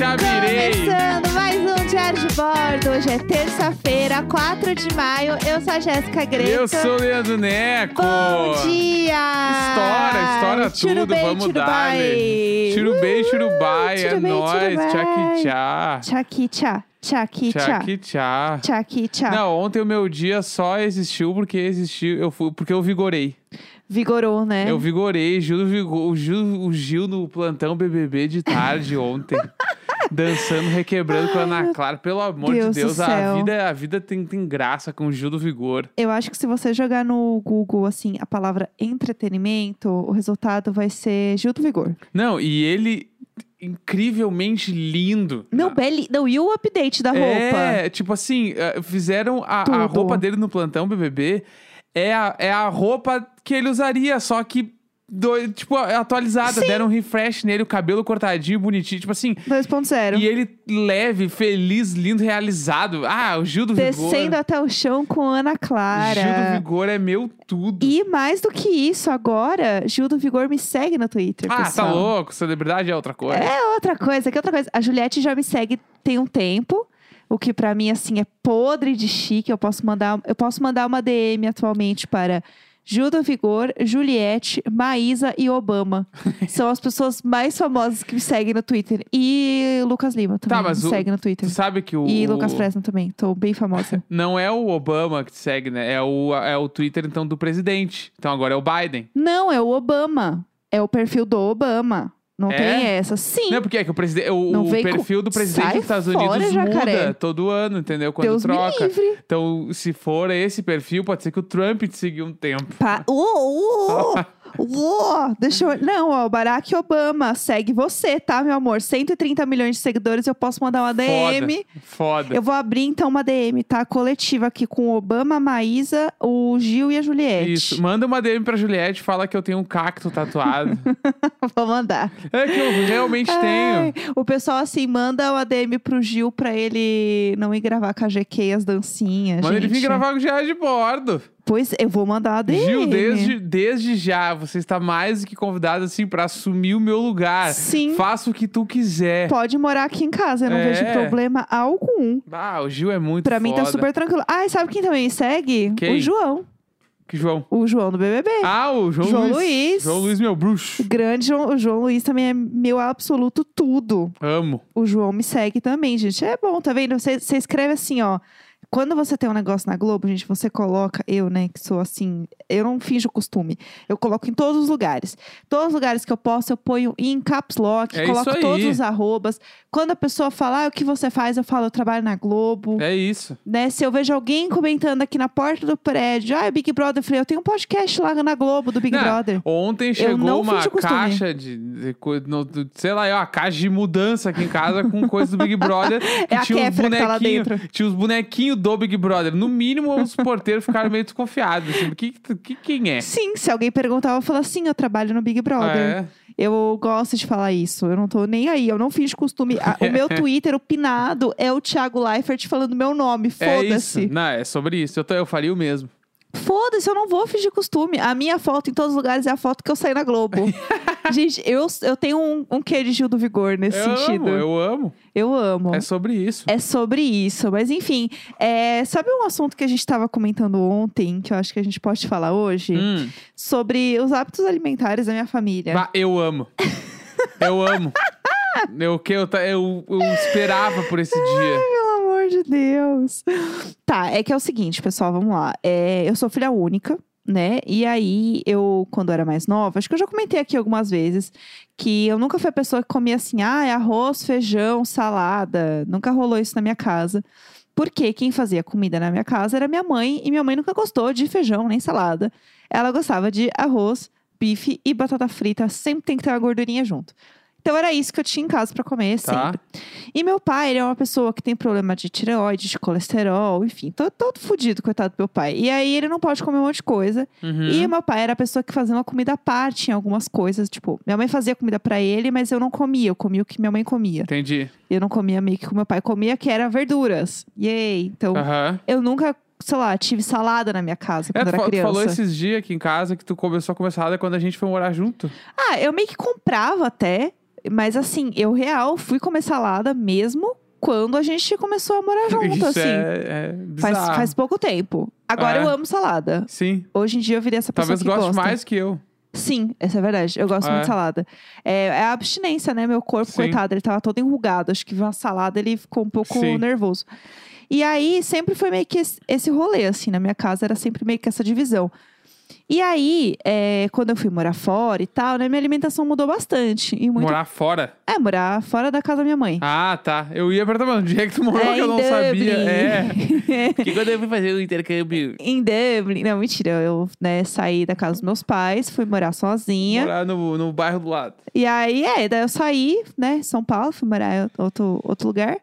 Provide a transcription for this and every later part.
já virei. Começando mais um Diário de Bordo. Hoje é terça-feira, 4 de maio. Eu sou a Jéssica Greco. Eu sou o Leandro Neco. Bom dia! Estoura, estoura tudo, bem, vamos tiro dar. bem. Churubai, churubai, tiro é tiro nóis. tchá, Tchaki tchá. tchaki tchá. Não, ontem o meu dia só existiu porque existiu, eu fui, porque eu vigorei. Vigorou, né? Eu vigorei, Gil, vigor, o, Gil, o Gil no plantão BBB de tarde ontem. dançando, requebrando com a Ana Clara. Pelo amor Deus de Deus, a vida, a vida tem, tem graça com o Gil do Vigor. Eu acho que se você jogar no Google, assim, a palavra entretenimento, o resultado vai ser Gil do Vigor. Não, e ele incrivelmente lindo. Não, Belly. Não, e o update da roupa? É, tipo assim, eh, fizeram a, a roupa dele no plantão BBB. É a, é a roupa que ele usaria, só que, do- tipo, atualizada. Sim. Deram um refresh nele, o cabelo cortadinho, bonitinho. Tipo assim, 2.0. e ele leve, feliz, lindo, realizado. Ah, o Gil do Descendo Vigor. até o chão com Ana Clara. Gil do Vigor é meu tudo. E mais do que isso, agora, Gil do Vigor me segue no Twitter, ah, pessoal. tá louco. Celebridade é outra coisa. É outra coisa, que outra coisa. A Juliette já me segue tem um tempo. O que pra mim, assim, é podre de chique. Eu posso mandar, eu posso mandar uma DM atualmente para Gil do Vigor, Juliette, Maísa e Obama. São as pessoas mais famosas que me seguem no Twitter. E Lucas Lima também Tá, mas me o- segue no Tu Twitter. sabe que o. E Lucas Fresno também. Tô bem famosa. Não é o Obama que te segue, né? É o, é o Twitter, então, do presidente. Então agora é o Biden. Não, é o Obama. É o perfil do Obama. Não É? tem essa. Sim. Não é porque é que o, preside... o, o com- perfil do presidente Sai dos Estados fora, Unidos jacaré. muda todo ano, entendeu? Quando Deus troca. Então, se for esse perfil, pode ser que o Trump te seguiu um tempo. Pa... Uh, uh, uh, deixa eu... Não, ó, o Barack Obama segue você, tá, meu amor? 130 milhões de seguidores, eu posso mandar uma DM. Foda. Foda. Eu vou abrir, então, uma DM, tá? Coletiva aqui com o Obama, a Maísa, o Gil e a Juliette. Isso. Manda uma DM pra Juliette, fala que eu tenho um cacto tatuado. Vou mandar. é que eu realmente Ai, tenho. o pessoal, assim, manda uma DM pro Gil pra ele não ir gravar com a GQ as dancinhas, Manda ele vir gravar com o Diário de Bordo. Pois, eu vou mandar uma DM. Gil, desde, desde já, você está mais do que convidado, assim, pra assumir o meu lugar. Sim. Faça o que tu quiser. Pode morar aqui em casa, eu não É. vejo problema algum. Ah, o Gil é muito Pra mim tá super tranquilo. Ah, e sabe quem também me segue? Quem? O João. Que João? O João do BBB. Ah, o João, João Luiz. Luiz. João Luiz, meu bruxo. O grande João, o João Luiz também é meu absoluto tudo. Amo. O João me segue também, gente. É bom, tá vendo? Você escreve assim, ó. Quando você tem um negócio na Globo, gente, você coloca, eu, né, que sou assim, eu não finjo costume. Eu coloco em todos os lugares. Todos os lugares que eu posso, eu ponho em caps lock, É coloco todos os arrobas. Quando a pessoa fala, ah, o que você faz, eu falo, eu trabalho na Globo. É isso. né? Se eu vejo alguém comentando aqui na porta do prédio, ah, Big Brother, eu falei, eu tenho um podcast lá na Globo do Big Não, Brother. Ontem chegou uma caixa de, de no- do- sei lá, é uma caixa de mudança aqui em casa com coisa do Big Brother. É a tinha uns tá bonequinhos- dentro. Tinha os bonequinhos do Big Brother. No mínimo, os porteiros ficaram meio desconfiados. Assim, que, que, quem é? Sim, se alguém perguntar, eu vou falar, sim, eu trabalho no Big Brother. É. Eu gosto de falar isso. Eu não tô nem aí. Eu não fiz costume. A- o meu Twitter, o pinado, é o Thiago Leifert falando meu nome. É isso. Foda-se. Não, é sobre isso. Eu, tô- eu faria o mesmo. Foda-se, eu não vou fingir costume. A minha foto em todos os lugares é a foto que eu saí na Globo. Gente, eu, eu tenho um, um quê de Gil do Vigor nesse eu sentido. amo, eu amo. eu amo. É sobre isso. É sobre isso. Mas enfim, é, sabe um assunto que a gente estava comentando ontem, que eu acho que a gente pode falar hoje? Hum. Sobre os hábitos alimentares da minha família. Bah, eu amo. Eu amo. Eu, que eu, eu, eu esperava por esse dia. Amor de Deus. Tá, é que é o seguinte, pessoal, vamos lá. É, eu sou filha única, né? E aí, eu, quando era mais nova, acho que eu já comentei aqui algumas vezes que eu nunca fui a pessoa que comia assim, ah, é arroz, feijão, salada. Nunca rolou isso na minha casa. Porque quem fazia comida na minha casa era minha mãe, e minha mãe nunca gostou de feijão nem salada. Ela gostava de arroz, bife e batata frita. Sempre tem que ter uma gordurinha junto. Então era isso que eu tinha em casa pra comer Tá. sempre. E meu pai, ele é uma pessoa que tem problema de tireoide, de colesterol, enfim, todo, todo fudido, coitado do meu pai. E aí ele não pode comer um monte de coisa. Uhum. E meu pai era a pessoa que fazia uma comida à parte em algumas coisas. Tipo, minha mãe fazia comida pra ele, mas eu não comia. Eu comia o que minha mãe comia. Entendi. Eu não comia meio que o que meu pai comia, que era verduras. Yay! Então, Aham. eu nunca, sei lá, tive salada na minha casa É, quando tu, era fa- tu criança. falou esses dias aqui em casa que tu começou a comer salada quando a gente foi morar junto. Ah, eu meio que comprava até. Mas assim, eu real fui comer salada mesmo quando a gente começou a morar junto, Isso assim. é, é Faz, faz pouco tempo. Agora É. eu amo salada. Sim. Hoje em dia eu virei essa pessoa Talvez que goste gosta. mais que eu. Sim, essa é verdade. Eu gosto É. muito de salada. É, é a abstinência, né? Meu corpo, Sim. coitado, ele tava todo enrugado. Acho que viu uma salada, ele ficou um pouco Sim. nervoso. E aí, sempre foi meio que esse, esse rolê, assim, na minha casa, era sempre meio que essa divisão. E aí, é, quando eu fui morar fora e tal, né? Minha alimentação mudou bastante. E muito... Morar fora. É, morar fora da casa da minha mãe. Ah, tá. Eu ia perguntar, mas onde é que tu morou é, que eu não Dublin. sabia? É. Porque quando eu fui fazer o intercâmbio, em Dublin. Não, mentira. Eu né, saí da casa dos meus pais, fui morar sozinha. morar no, no bairro do lado. E aí, é, daí eu saí, né, São Paulo, fui morar em outro, outro lugar.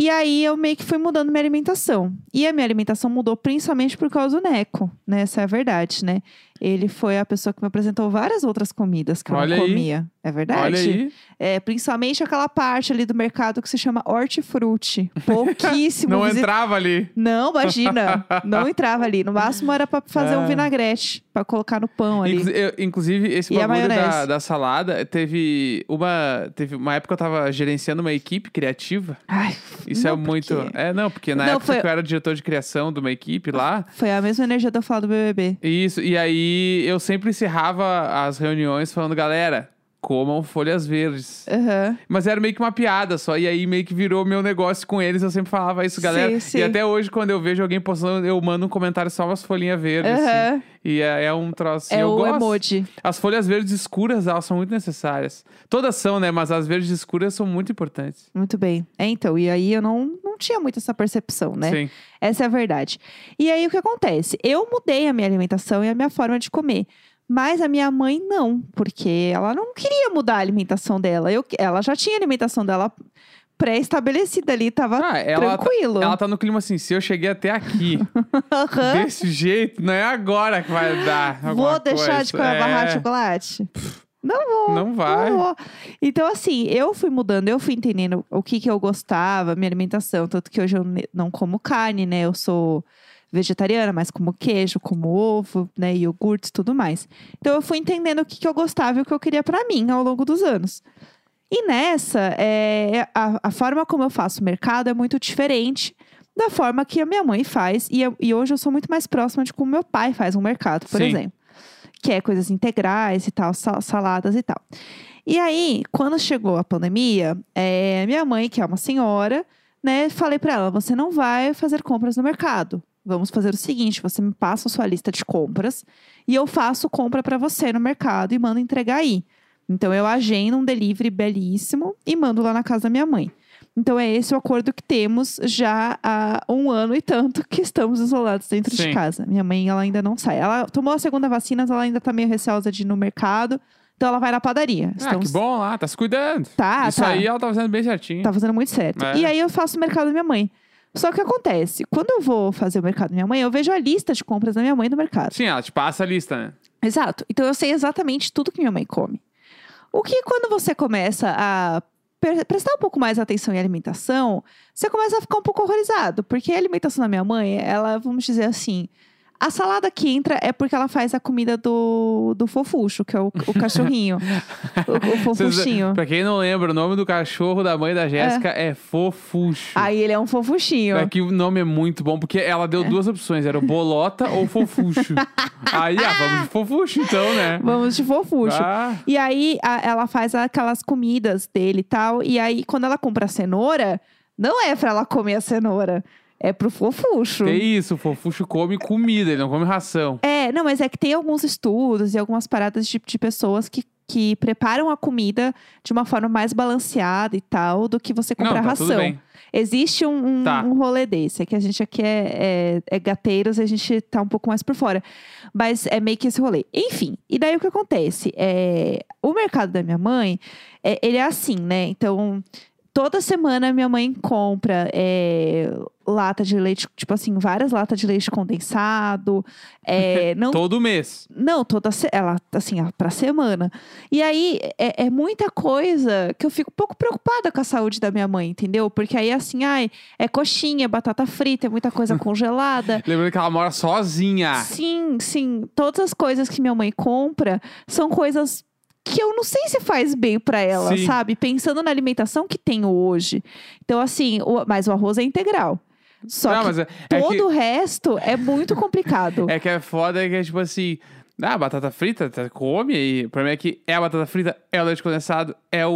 E aí eu meio que fui mudando minha alimentação. E a minha alimentação mudou principalmente por causa do Neco, né? Essa é a verdade, né? Ele foi a pessoa que me apresentou várias outras comidas que eu Olha não aí. comia. É verdade. Olha aí. É, principalmente aquela parte ali do mercado que se chama hortifruti. Pouquíssimo. Não visi- entrava ali. Não, imagina. não entrava ali. No máximo era pra fazer um É. vinagrete, pra colocar no pão ali. Inclu- eu- inclusive, esse E bagulho da, da salada, teve uma, teve uma época que eu tava gerenciando uma equipe criativa. Ai, Isso não, é muito. porque É, não, porque na Não, época foi- que eu era diretor de criação de uma equipe lá. Foi a mesma energia de eu falar do BBB. Isso, e aí eu sempre encerrava as reuniões falando, galera, comam folhas verdes. Aham. Mas era meio que uma piada só. E aí meio que virou meu negócio com eles. Eu sempre falava isso, galera. Sim, sim. E até hoje, quando eu vejo alguém postando, eu mando um comentário só umas folhinhas verdes. assim. Aham. E é, é um troço. assim, É eu o gosto. emoji. As folhas verdes escuras, elas são muito necessárias. Todas são, né? Mas as verdes escuras são muito importantes. Muito bem. É, então, e aí eu não, não tinha muito essa percepção, né? Sim. Essa é a verdade. E aí o que acontece? Eu mudei a minha alimentação e a minha forma de comer. Mas a minha mãe não, porque ela não queria mudar a alimentação dela. Eu, ela já tinha a alimentação dela pré-estabelecida ali, tava Ah, ela, tá- tranquilo. ela tá no clima assim, se eu cheguei até aqui, Aham. desse jeito, não é agora que vai dar. Vou deixar de coisa. comer a barra de É, chocolate? Não vou. Não vai. Não vou. Então, assim, eu fui mudando, eu fui entendendo o que, que eu gostava, minha alimentação. Tanto que hoje eu não como carne, né? Eu sou vegetariana, mas como queijo, como ovo, né? Iogurtes e tudo mais. Então, eu fui entendendo o que, que eu gostava e o que eu queria pra mim ao longo dos anos. E nessa, é, a, a forma como eu faço o mercado é muito diferente da forma que a minha mãe faz. E, eu- e hoje eu sou muito mais próxima de como meu pai faz um mercado, por Sim. exemplo. Que é coisas integrais e tal, sal- saladas e tal. E aí, quando chegou a pandemia, é, minha mãe, que é uma senhora, né, falei pra ela: você não vai fazer compras no mercado. Vamos fazer o seguinte: você me passa a sua lista de compras e eu faço compra pra você no mercado e mando entregar aí. Então eu agendo um delivery belíssimo e mando lá na casa da minha mãe. Então é esse o acordo que temos já há um ano e tanto que estamos isolados dentro de Sim. casa. Minha mãe, ela ainda não sai. Ela tomou a segunda vacina, mas ela ainda tá meio receosa de ir no mercado. Então ela vai na padaria. Ah, Estamos... que bom lá, tá se cuidando. Tá, Isso tá. aí ela tá fazendo bem certinho. Tá fazendo muito certo. É. E aí eu faço o mercado da minha mãe. Só que acontece, quando eu vou fazer o mercado da minha mãe, eu vejo a lista de compras da minha mãe no mercado. Sim, ela te passa a lista, né? Exato. Então eu sei exatamente tudo que minha mãe come. O que quando você começa a pre- prestar um pouco mais atenção em alimentação, você começa a ficar um pouco horrorizado, porque a alimentação da minha mãe, ela, vamos dizer assim, a salada que entra é porque ela faz a comida do, do fofucho, que é o, o cachorrinho. o, o fofuchinho. Pra quem não lembra, o nome do cachorro da mãe da Jéssica é, Fofuxo. Aí ele é um fofuchinho. É que o nome é muito bom, porque ela deu duas opções, era o Bolota ou Fofuxo. Aí, ah, vamos de Fofuxo então, né? Vamos de fofucho. Ah, E aí a- ela faz aquelas comidas dele e tal. E aí, quando ela compra a cenoura, não é pra ela comer a cenoura. É pro fofucho. que isso, o Fofuxo come comida, ele não come ração. É, não, mas é que tem alguns estudos e algumas paradas de, de pessoas que, que preparam a comida de uma forma mais balanceada e tal do que você comprar não, tá ração. tudo bem. Existe um, um, Tá. um rolê desse, é que a gente aqui é, é, é gateiros e a gente tá um pouco mais por fora. Mas é meio que esse rolê. Enfim, e daí o que acontece? É, o mercado da minha mãe, é, ele é assim, né? Então, toda semana minha mãe compra é, lata de leite, tipo assim, várias latas de leite condensado. É, não Todo mês. não, toda ela assim, pra semana. E aí é, é muita coisa que eu fico um pouco preocupada com a saúde da minha mãe, entendeu? Porque aí assim, ai, é coxinha, é batata frita, é muita coisa congelada. Lembrando que ela mora sozinha. Sim, sim. Todas as coisas que minha mãe compra são coisas que eu não sei se faz bem pra ela, Sim. sabe? Pensando na alimentação que tenho hoje. Então, assim, o, mas o arroz é integral. Só Não, que é, é todo que, o resto é muito complicado. é que é foda que é tipo assim. Ah, batata frita, tá, come aí. O problema é que é a batata frita, é o leite condensado, é o,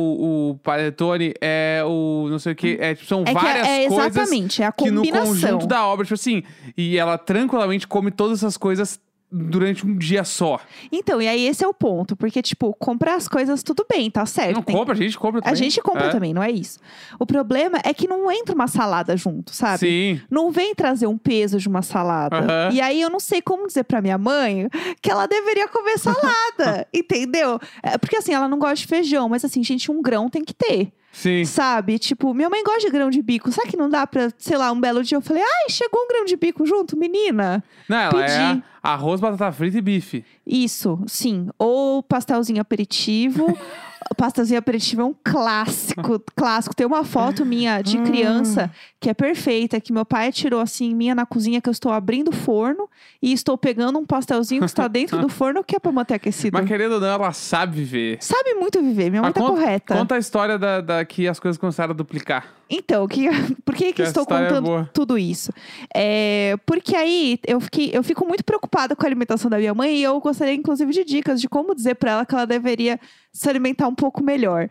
o panetone, é o não sei o que. É, tipo, são É que várias é, é coisas exatamente, é a que no combinação. conjunto da obra, tipo assim, e ela tranquilamente come todas essas coisas durante um dia só. Então, e aí esse é o ponto. Porque, tipo, comprar as coisas, tudo bem, tá certo. Não tem- compra, a gente compra A também. gente compra É. também, não é isso. O problema é que não entra uma salada junto, sabe? Sim. Não vem trazer um peso de uma salada. E aí eu não sei como dizer pra minha mãe que ela deveria comer salada, entendeu? É, porque assim, ela não gosta de feijão, mas assim, gente, um grão tem que ter, Sim. sabe? Tipo, minha mãe gosta de grão de bico. Será que não dá pra, sei lá, um belo dia eu falei, ai, chegou um grão de bico junto, menina? Não, ela é Pedi. arroz, batata frita e bife. Isso, sim. Ou pastelzinho aperitivo. pastelzinho aperitivo é um clássico, clássico. Tem uma foto minha de criança que é perfeita, que meu pai tirou assim, minha na cozinha, que eu estou abrindo o forno e estou pegando um pastelzinho que está dentro do forno, que é pra manter aquecido. Mas querendo ou não, ela sabe viver. Sabe muito viver, minha mãe Mas tá conta- correta. Conta a história da, da que as coisas começaram a duplicar. Então, que, por que, que Que estou é contando boa. tudo isso? É, porque aí eu, fiquei, eu fico muito preocupada com a alimentação da minha mãe e eu gostaria, inclusive, de dicas de como dizer pra ela que ela deveria se alimentar um pouco melhor.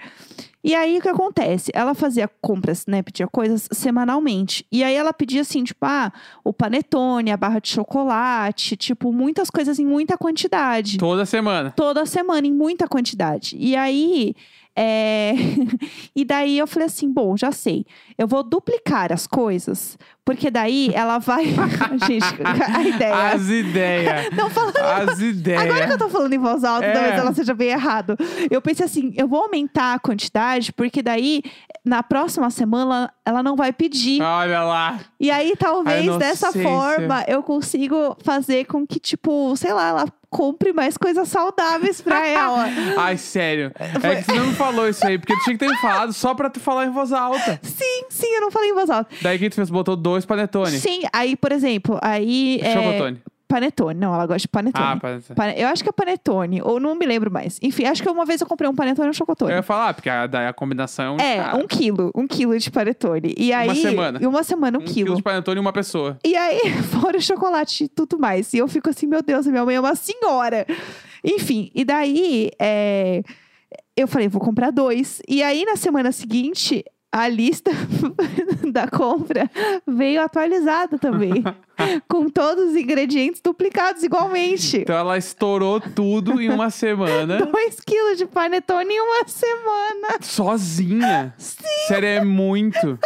E aí, o que acontece? Ela fazia compras, né? Pedia coisas semanalmente. E aí, ela pedia assim, tipo, ah, o panetone, a barra de chocolate, tipo, muitas coisas em muita quantidade Toda semana. toda semana, em muita quantidade. E aí. É, e daí eu falei assim: bom, já sei. Eu vou duplicar as coisas, porque daí ela vai. Gente, a ideia. As ideias. Não falando. As ideias. Agora que eu tô falando em voz alta, É. talvez ela seja bem errado. Eu pensei assim, eu vou aumentar a quantidade, porque daí, na próxima semana, ela não vai pedir. Olha lá. E aí, talvez, dessa forma, eu consigo fazer com que, tipo, sei lá, ela compre mais coisas saudáveis pra ela. Ai, sério. É que você não me falou isso aí, porque tinha que ter me falado só pra tu falar em voz alta. Sim, sim, eu não falei em voz alta. Daí que tu fez? Botou dois panetone. Sim, aí, por exemplo, aí. é, Chocotone. Panetone. Não, ela gosta de panetone. Ah, panetone. Pane- Eu acho que é panetone, ou não me lembro mais. Enfim, acho que uma vez eu comprei um panetone e um chocotone. Eu ia falar, porque a, daí a combinação É, cara, um quilo. Um quilo de panetone. E aí, semana. E uma semana, um, um quilo. quilo de panetone e uma pessoa. E aí, fora o chocolate e tudo mais. E eu fico assim, meu Deus, minha mãe é uma senhora. Enfim, e daí, é, eu falei, vou comprar dois. E aí, na semana seguinte, a lista da compra veio atualizada também. com todos os ingredientes duplicados igualmente. Então ela estourou tudo em uma semana. Dois quilos de panetone em uma semana. Sozinha. Sério, é muito.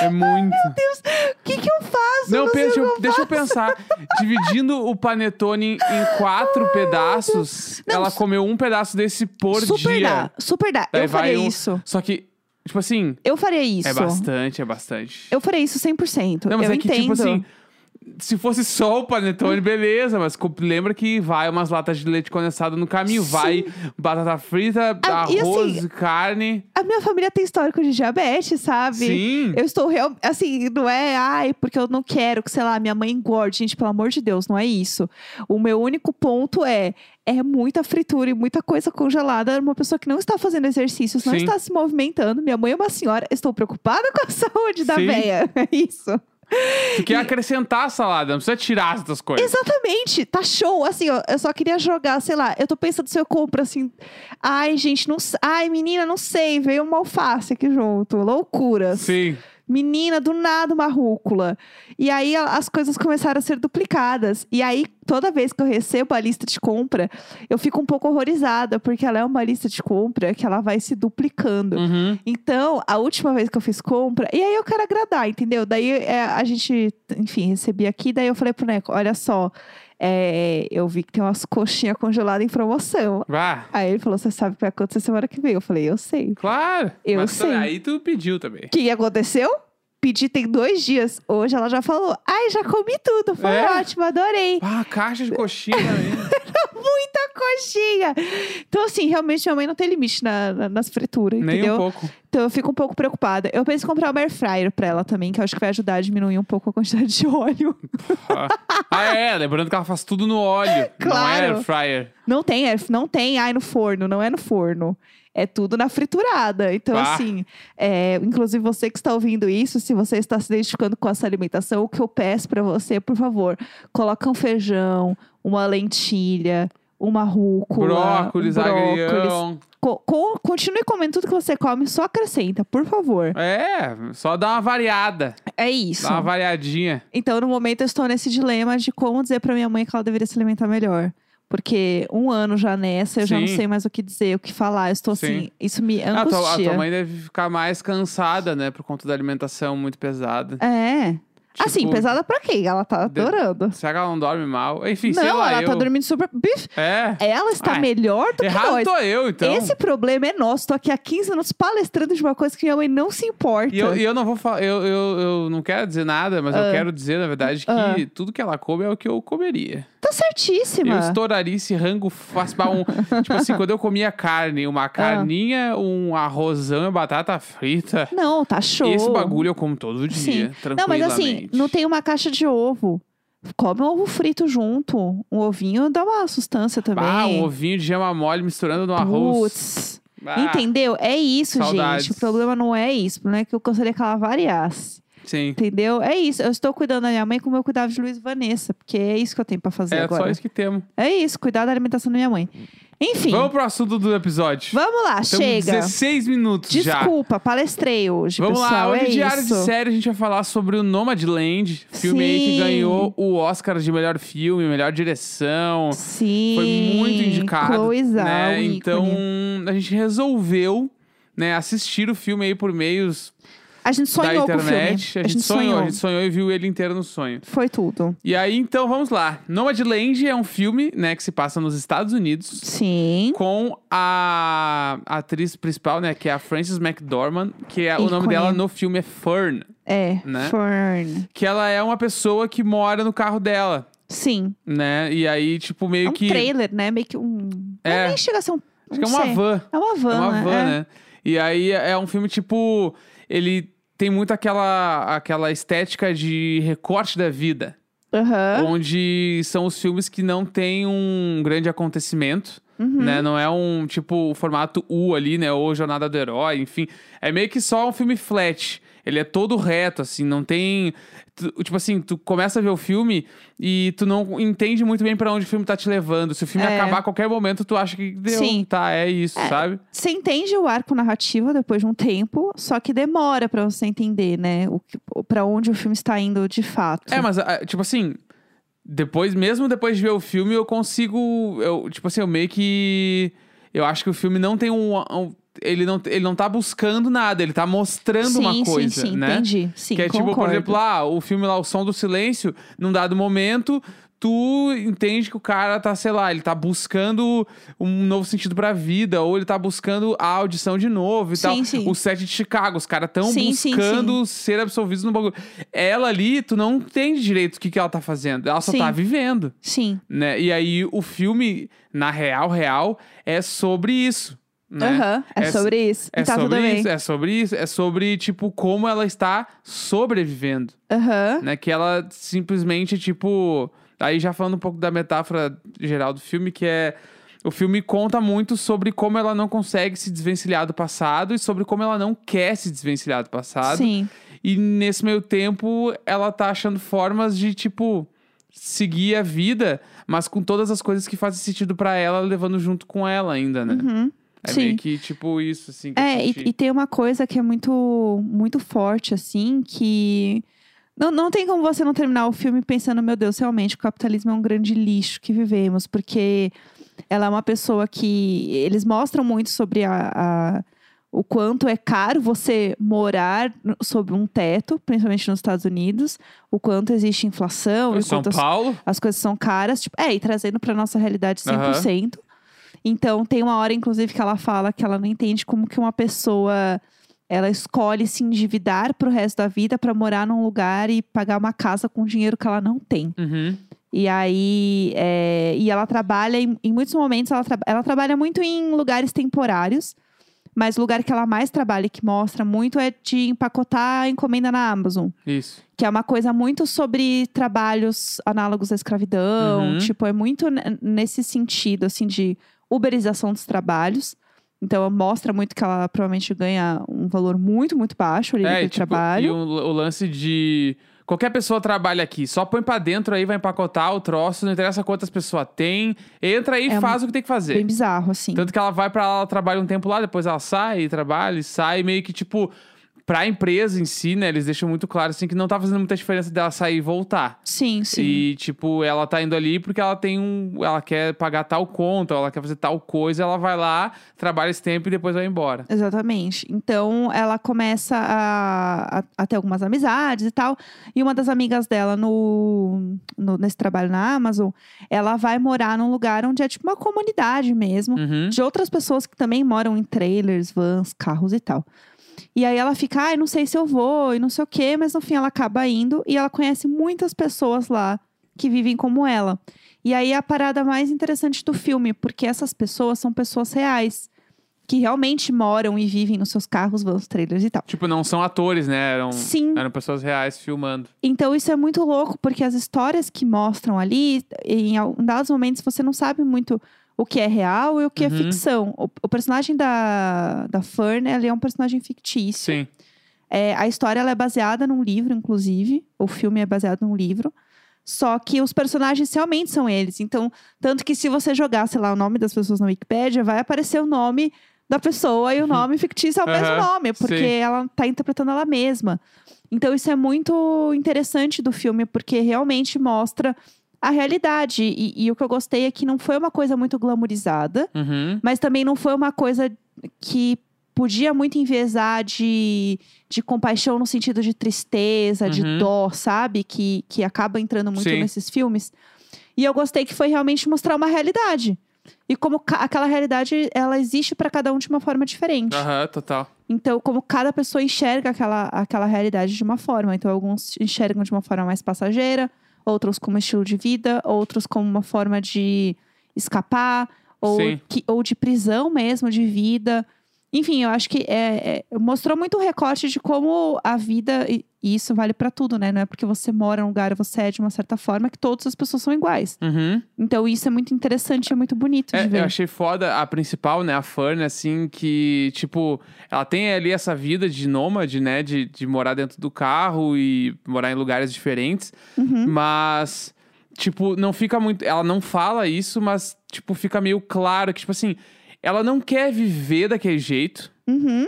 É muito. O que, que eu faço? Não, sei deixa, eu, deixa eu pensar. Dividindo o panetone em quatro pedaços, Não, ela comeu um pedaço desse por super dia. dá, super dá. Daí eu faria um- isso. Só que, tipo assim, Eu faria isso. é bastante, é bastante. Eu faria isso 100%. Não, mas eu é que, entendo. tipo assim, se fosse só o panetone, beleza, mas lembra que vai umas latas de leite condensado no caminho, Sim. vai batata frita, Ah, e arroz, assim, carne. A minha família tem histórico de diabetes, sabe? Sim. Eu estou real, assim, não é, ai, porque eu não quero que, sei lá, minha mãe engorde. Gente, pelo amor de Deus, não é isso. O meu único ponto é, é muita fritura e muita coisa congelada. Uma pessoa que não está fazendo exercícios, não Sim. está se movimentando. Minha mãe é uma senhora, estou preocupada com a saúde da Sim. véia. É isso. Tu quer acrescentar a salada, não precisa tirar as outras coisas. Exatamente, tá show. Assim, ó, eu só queria jogar, sei lá, eu tô pensando se eu compro assim. Ai, gente, não Ai, menina, não sei, veio uma alface aqui junto. Loucuras. Sim. Menina, do nada uma rúcula. E aí as coisas começaram a ser duplicadas. E aí, toda vez que eu recebo a lista de compra, eu fico um pouco horrorizada, porque ela é uma lista de compra que ela vai se duplicando. Uhum. Então, a última vez que eu fiz compra, e aí eu quero agradar, entendeu? Daí é, a gente, enfim, recebi aqui, daí eu falei pro Neco: olha só, é, eu vi que tem umas coxinhas congeladas em promoção. Vá. Aí ele falou: você sabe o que vai acontecer semana que vem? Eu falei: eu sei. Claro. Eu Mas sei. Aí tu pediu também. O que aconteceu? Pedi tem dois dias. Hoje ela já falou: ai, já comi tudo. Foi É? ótimo, adorei. Ah, caixa de coxinha. Muita coxinha! Então, assim, realmente minha mãe não tem limite na- na- nas frituras, Nem entendeu? um pouco. Então eu fico um pouco preocupada. Eu penso em comprar uma air fryer pra ela também, que eu acho que vai ajudar a diminuir um pouco a quantidade de óleo. ah, é. Lembrando que ela faz tudo no óleo. Não é Claro. air fryer. Não tem, air- não tem, ai, no forno, não é no forno. É tudo na friturada. Então, Bah. assim, é, inclusive você que está ouvindo isso, se você está se identificando com essa alimentação, o que eu peço pra você, por favor, coloca um feijão, uma lentilha, uma rúcula, Brócolis, um brócolis. agrião. Co- co- continue comendo tudo que você come, só acrescenta, por favor. É, só dá uma variada. É isso. Dá uma variadinha. Então, no momento, eu estou nesse dilema de como dizer pra minha mãe que ela deveria se alimentar melhor. Porque um ano já nessa, eu já não Sim. sei mais o que dizer, o que falar. Eu estou Sim. assim, isso me Ah, a, tua, a angustia. tua mãe deve ficar mais cansada, né? Por conta da alimentação muito pesada. É. assim, Tipo, pesada pra quem? Ela tá de- adorando. Será que ela não dorme mal? Enfim, não, sei lá. ela eu... tá dormindo super. Bife, É. ela está Ai, melhor do Errado que nós. tô eu, então. Esse problema é nosso. Tô aqui há 15 minutos palestrando de uma coisa que minha mãe não se importa. E eu, e eu não vou falar, eu, eu, eu não quero dizer nada, mas eu Ah. quero dizer, na verdade, que Ah. tudo que ela come é o que eu comeria. Tá certíssima. Eu estouraria esse rango fácil um. tipo assim, quando eu comia carne, Ah. uma carninha, um arrozão e batata frita. Não, tá show. Esse bagulho eu como todo dia, Sim. Não, tranquilamente. mas assim, não tem uma caixa de ovo. Come um ovo frito junto. Um ovinho dá uma sustância também. Ah, um ovinho de gema mole misturando no arroz. Putz. Ah, Entendeu? É isso, Saudades. gente. O problema não é isso. O problema é que eu gostaria que ela variasse. Sim. Entendeu? É isso. Eu estou cuidando da minha mãe como eu cuidava de Luiz e Vanessa. Porque é isso que eu tenho pra fazer É agora. só isso que temos. É isso, cuidar da alimentação da minha mãe. Enfim, Vamos vamos, pro assunto do episódio. lá, Temos chega. 16 minutos já. Desculpa, palestrei hoje, Vamos pessoal. lá, hoje é Diário isso. de Série a gente vai falar sobre o Nomadland, filme aí que Sim. ganhou o Oscar de melhor filme, melhor direção. Sim. Foi muito indicado, Chloe Zhao, né? ícone. Então, a gente resolveu, né, assistir o filme aí por meios A gente da sonhou com o filme. internet. A gente, sonhou, a gente sonhou e viu ele inteiro no sonho. Foi tudo. E aí, então, vamos lá. Nomadland é um filme, né, que se passa nos Estados Unidos. Sim. Com a atriz principal, né? Que é a Frances McDormand. Que é, o nome dela no filme é Fern. É. Né? Fern. Que ela é uma pessoa que mora no carro dela, Sim. né? E aí, tipo, meio É um que. trailer, né? Meio que um. É. Não, nem chega a ser um. Acho que é uma van. É uma van. é uma né? van, É. né? E aí é um filme, tipo. Ele tem muito aquela, aquela estética de recorte da vida. Aham. Onde são os filmes que não tem um grande acontecimento. Uhum. Né? Não é um, tipo, o formato U ali, né? Ou Jornada do Herói, enfim. É meio que só um filme flat. Ele é todo reto, assim, não tem. Tu- tipo assim, tu começa a ver o filme e tu não entende muito bem pra onde o filme tá te levando. Se o filme É. acabar a qualquer momento, tu acha que deu. Sim. Tá, é isso, É. sabe? Você entende o arco narrativo depois de um tempo, só que demora pra você entender, né? O pra onde o filme está indo de fato. É, mas, tipo assim, depois, mesmo depois de ver o filme, eu consigo. Eu, tipo assim, eu meio que. Eu acho que o filme não tem um. um- ele, não, ele não tá buscando nada, ele tá mostrando sim, uma coisa, sim, sim, né? entendi. Sim, que é tipo, por concordo. exemplo, ah, o filme lá, O Som do Silêncio, num dado momento, tu entende que o cara tá, sei lá, ele tá buscando um novo sentido pra vida, ou ele tá buscando a audição de novo e Sim, tal. sim. O set de Chicago, os caras tão Sim, buscando ser absolvidos no bagulho. Ela ali, tu não entende direito o que, que ela tá fazendo. Ela só tá vivendo, Sim. né? E aí, o filme, na real, real, é sobre isso. Né? Aham. É, É- sobre isso. É tá sobre bem. isso, é sobre isso, é sobre, tipo, como ela está sobrevivendo Aham. né? Que ela simplesmente, tipo. Aí já falando um pouco da metáfora geral do filme, que é. O filme conta muito sobre como ela não consegue se desvencilhar do passado e sobre como ela não quer se desvencilhar do passado. Sim. E nesse meio tempo, ela tá achando formas de, tipo, seguir a vida, mas com todas as coisas que fazem sentido pra ela, levando junto com ela ainda, né? Uhum. É Sim. meio que, tipo, isso, assim. É, e, e tem uma coisa que é muito, muito forte, assim, que. Não, não tem como você não terminar o filme pensando, meu Deus, realmente o capitalismo é um grande lixo que vivemos, porque ela é uma pessoa que. Eles mostram muito sobre a. a- o quanto é caro você morar sob um teto, principalmente nos Estados Unidos, o quanto existe inflação, São quanto as Paulo? as coisas são caras, tipo, é, e trazendo pra nossa realidade 100%. Então, tem uma hora, inclusive, que ela fala que ela não entende como que uma pessoa ela escolhe se endividar pro resto da vida pra morar num lugar e pagar uma casa com dinheiro que ela não tem. Uhum. E aí, é, e ela trabalha em, em muitos momentos, ela, tra- ela trabalha muito em lugares temporários, mas o lugar que ela mais trabalha e que mostra muito é de empacotar encomenda na Amazon, Isso. que é uma coisa muito sobre trabalhos análogos à escravidão, Uhum. tipo, é muito ne- nesse sentido, assim, de uberização dos trabalhos. Então, mostra muito que ela provavelmente ganha um valor muito, muito baixo ali É, tipo, trabalho. e o, o lance de. Qualquer pessoa trabalha aqui, só põe pra dentro aí, vai empacotar o troço, não interessa quantas pessoas tem, entra aí e É faz o que tem que fazer. Bem bizarro, assim. Tanto que ela vai pra lá, ela trabalha um tempo lá, depois ela sai, trabalha e sai, meio que tipo, pra empresa em si, né? Eles deixam muito claro assim que não tá fazendo muita diferença dela sair e voltar. Sim, sim. E, tipo, ela tá indo ali porque ela tem um. Ela quer pagar tal conta, ela quer fazer tal coisa, ela vai lá, trabalha esse tempo e depois vai embora. Exatamente. Então ela começa a, a, a ter algumas amizades e tal. E uma das amigas dela no, no- nesse trabalho na Amazon, ela vai morar num lugar onde é tipo uma comunidade mesmo, Uhum. de outras pessoas que também moram em trailers, vans, carros e tal. E aí ela fica, ai, não sei se eu vou e não sei o quê, mas no fim ela acaba indo e ela conhece muitas pessoas lá que vivem como ela. E aí é a parada mais interessante do filme, porque essas pessoas são pessoas reais que realmente moram e vivem nos seus carros, vans, trailers e tal. Tipo, não são atores, né? Eram, Sim. eram pessoas reais filmando. Então isso é muito louco, porque as histórias que mostram ali, em dados momentos você não sabe muito o que é real e o que é Uhum. ficção. O, o personagem da, da Fern, é um personagem fictício. Sim. É, a história ela é baseada num livro, inclusive. O filme é baseado num livro. Só que os personagens realmente são eles. Então, tanto que se você jogar, sei lá, o nome das pessoas na Wikipédia, vai aparecer o nome da pessoa e o nome fictício é o mesmo Aham, nome, porque sim. ela tá interpretando ela mesma. Então, isso é muito interessante do filme, porque realmente mostra a realidade. E, e o que eu gostei é que não foi uma coisa muito glamourizada. Uhum. Mas também não foi uma coisa que podia muito enviesar de, de compaixão no sentido de tristeza, de Uhum. dó, sabe? Que, que acaba entrando muito Sim. nesses filmes. E eu gostei que foi realmente mostrar uma realidade. E como aquela realidade, ela existe para cada um de uma forma diferente. Aham, total. Então, como cada pessoa enxerga aquela, aquela realidade de uma forma. Então, alguns enxergam de uma forma mais passageira, outros como estilo de vida, outros como uma forma de escapar, ou, que- ou de prisão mesmo, de vida. Enfim, eu acho que é, é- mostrou muito o recorte de como a vida, e isso vale pra tudo, né? Não é porque você mora num lugar, você é de uma certa forma, que todas as pessoas são iguais. Uhum. Então, isso é muito interessante, é muito bonito É, de ver. eu achei foda a principal, né? A Fern, assim, que, tipo, ela tem ali essa vida de nômade, né? De, de morar dentro do carro e morar em lugares diferentes. Uhum. Mas, tipo, não fica muito. Ela não fala isso, mas, tipo, fica meio claro que, tipo assim, ela não quer viver daquele jeito. Uhum.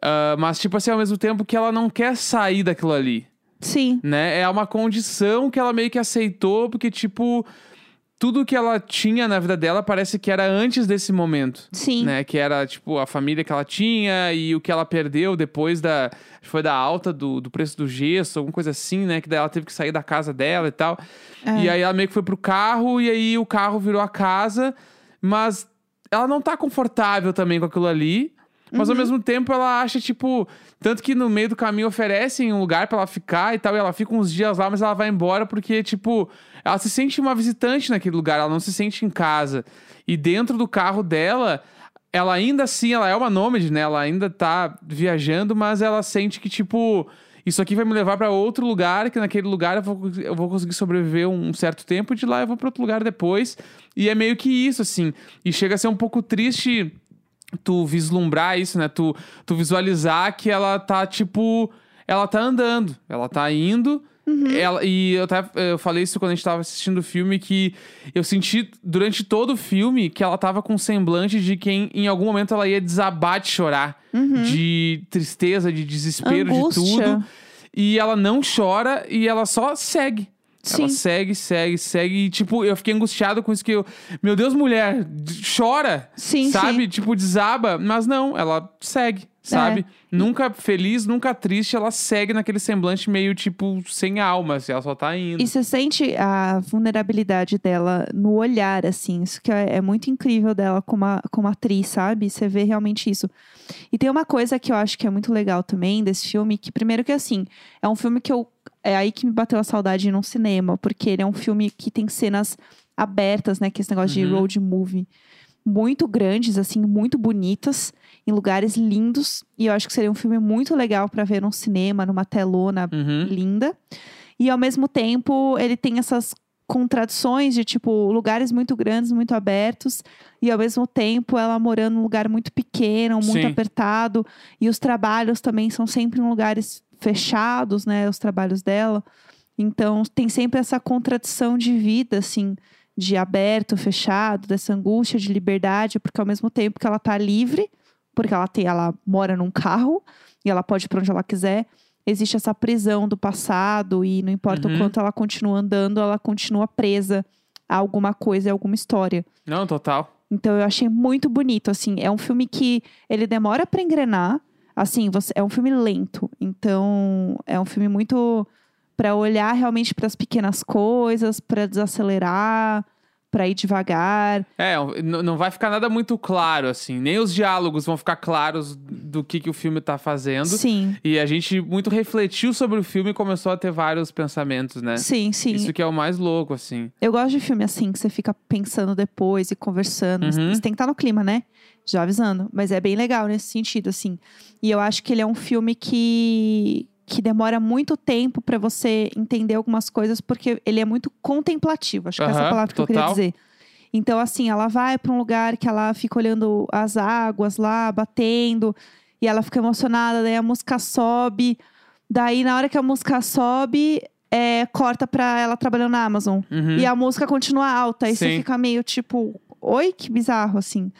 ah, mas, tipo assim, ao mesmo tempo que ela não quer sair daquilo ali. Sim. né? É uma condição que ela meio que aceitou, porque, tipo, tudo que ela tinha na vida dela parece que era antes desse momento. Sim. Né? Que era, tipo, a família que ela tinha e o que ela perdeu depois da. Foi da alta do, do preço do gesso, alguma coisa assim, né? Que daí ela teve que sair da casa dela e tal. É. E aí ela meio que foi pro carro, e aí o carro virou a casa, mas ela não tá confortável também com aquilo ali. Mas Uhum. ao mesmo tempo ela acha, tipo. Tanto que no meio do caminho oferecem um lugar pra ela ficar e tal. E ela fica uns dias lá, mas ela vai embora porque, tipo, ela se sente uma visitante naquele lugar, ela não se sente em casa. E dentro do carro dela, ela ainda assim, ela é uma nômade, né? Ela ainda tá viajando, mas ela sente que, tipo. Isso aqui vai me levar pra outro lugar, que naquele lugar eu vou, eu vou conseguir sobreviver um certo tempo, e de lá eu vou pra outro lugar depois. E é meio que isso, assim. E chega a ser um pouco triste tu vislumbrar isso, né? Tu, tu visualizar que ela tá, tipo. Ela tá andando, ela tá indo. Ela, e eu, até, eu falei isso quando a gente tava assistindo o filme, que eu senti durante todo o filme que ela tava com um semblante de quem em algum momento ela ia desabar de chorar. De tristeza, de desespero, de Angústia. tudo. E ela não chora e ela só segue. Ela Sim. segue, segue, segue. E, tipo, eu fiquei angustiado com isso que eu. Meu Deus, mulher, chora! Sim, sabe? sim. Tipo, desaba. Mas não, ela segue. Sabe? Nunca feliz, nunca triste, ela segue naquele semblante meio tipo sem alma, assim, ela só tá indo. E você sente a vulnerabilidade dela no olhar, assim. Isso que é, é muito incrível dela como, a- como atriz, sabe? Você vê realmente isso. E tem uma coisa que eu acho que é muito legal também desse filme, que primeiro que assim, é um filme que eu. É aí que me bateu a saudade de num cinema, porque ele é um filme que tem cenas abertas, né? Que é esse negócio de Uhum. road movie. Muito grandes, assim, muito bonitas, em lugares lindos. E eu acho que seria um filme muito legal pra ver num cinema, numa telona Uhum. linda. E ao mesmo tempo, ele tem essas contradições de tipo lugares muito grandes, muito abertos, e ao mesmo tempo ela morando num lugar muito pequeno, muito Sim. apertado, e os trabalhos também são sempre em lugares fechados, né, os trabalhos dela. Então tem sempre essa contradição de vida assim, de aberto, fechado, dessa angústia de liberdade, porque ao mesmo tempo que ela tá livre, porque ela tem, ela mora num carro e ela pode ir para onde ela quiser, existe essa prisão do passado e não importa Uhum. o quanto ela continua andando, ela continua presa a alguma coisa, a alguma história. Não, total. Então eu achei muito bonito, assim, é um filme que ele demora para engrenar, assim, você é um filme lento. Então é um filme muito para olhar realmente para as pequenas coisas, para desacelerar, para ir devagar. É, não vai ficar nada muito claro, assim. Nem os diálogos vão ficar claros do que, que o filme tá fazendo. Sim. E a gente muito refletiu sobre o filme e começou a ter vários pensamentos, né? Sim, sim. Isso que é o mais louco, assim. Eu gosto de filme assim, que você fica pensando depois e conversando. Uhum. Você tem que estar no clima, né? Já avisando. Mas é bem legal nesse sentido, assim. E eu acho que ele é um filme que, que demora muito tempo pra você entender algumas coisas, porque ele é muito contemplativo. Acho que essa é a Aham, palavra que eu queria total. dizer. Então, assim, ela vai pra um lugar que ela fica olhando as águas lá, batendo, e ela fica emocionada, daí a música sobe. Daí, na hora que a música sobe, é, corta pra ela trabalhando na Amazon. Uhum. E a música continua alta. Aí você Sim. fica meio tipo, oi, que bizarro, assim.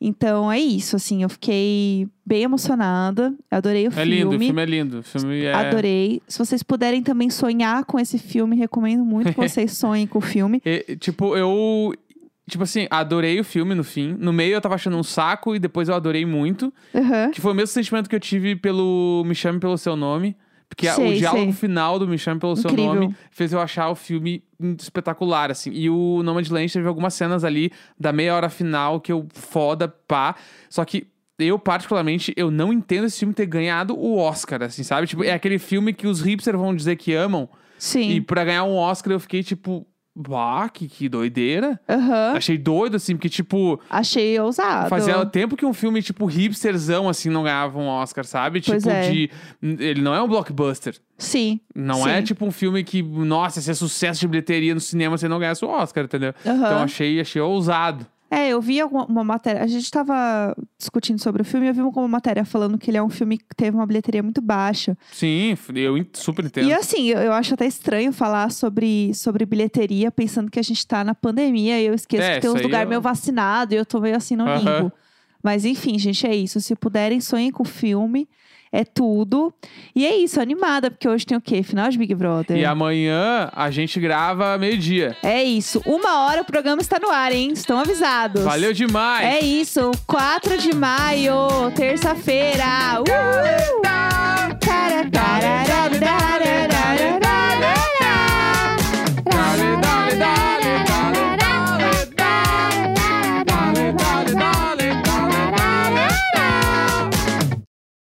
Então é isso, assim, eu fiquei bem emocionada. Adorei o É filme. lindo, o filme é lindo. O filme é. Adorei. Se vocês puderem também sonhar com esse filme, recomendo muito que vocês sonhem com o filme. Tipo, eu. Tipo assim, adorei o filme no fim. No meio eu tava achando um saco e depois eu adorei muito. Aham. Que foi o mesmo sentimento que eu tive pelo Me Chame Pelo Seu Nome. Porque a- o diálogo sei. final do Me Chame Pelo Seu Incrível. Nome fez eu achar o filme espetacular, assim. E o Nomadland teve algumas cenas ali da meia hora final que eu foda, pá. Só que eu, particularmente, eu não entendo esse filme ter ganhado o Oscar, assim, sabe? Tipo, é aquele filme que os hipsters vão dizer que amam. Sim. E pra ganhar um Oscar eu fiquei tipo, bah, que, que doideira. Aham. Achei doido, assim, porque, tipo, Achei ousado. Fazia tempo que um filme, tipo, hipsterzão, assim, não ganhava um Oscar, sabe? Pois tipo, é. de. Ele não é um blockbuster. Sim. Não Sim. é tipo um filme que, nossa, se é sucesso de bilheteria no cinema, você não ganhasse o Oscar, entendeu? Aham. Então achei, achei ousado. É, eu vi alguma, uma matéria. A gente tava discutindo sobre o filme, eu vi uma matéria falando que ele é um filme que teve uma bilheteria muito baixa. Sim, eu super entendo. E assim, eu, eu acho até estranho falar sobre, sobre bilheteria, pensando que a gente tá na pandemia e eu esqueço É, que tem uns aí lugares eu- meio vacinado e eu tô meio assim no limbo. Mas enfim, gente, é isso. Se puderem, sonhem com o filme é tudo. E é isso, animada, porque hoje tem o quê? Final de Big Brother. E amanhã a gente grava meio-dia. É isso. Uma hora o programa está no ar, hein? Estão avisados. Valeu demais. É isso. 4 de maio, terça-feira. Uhul!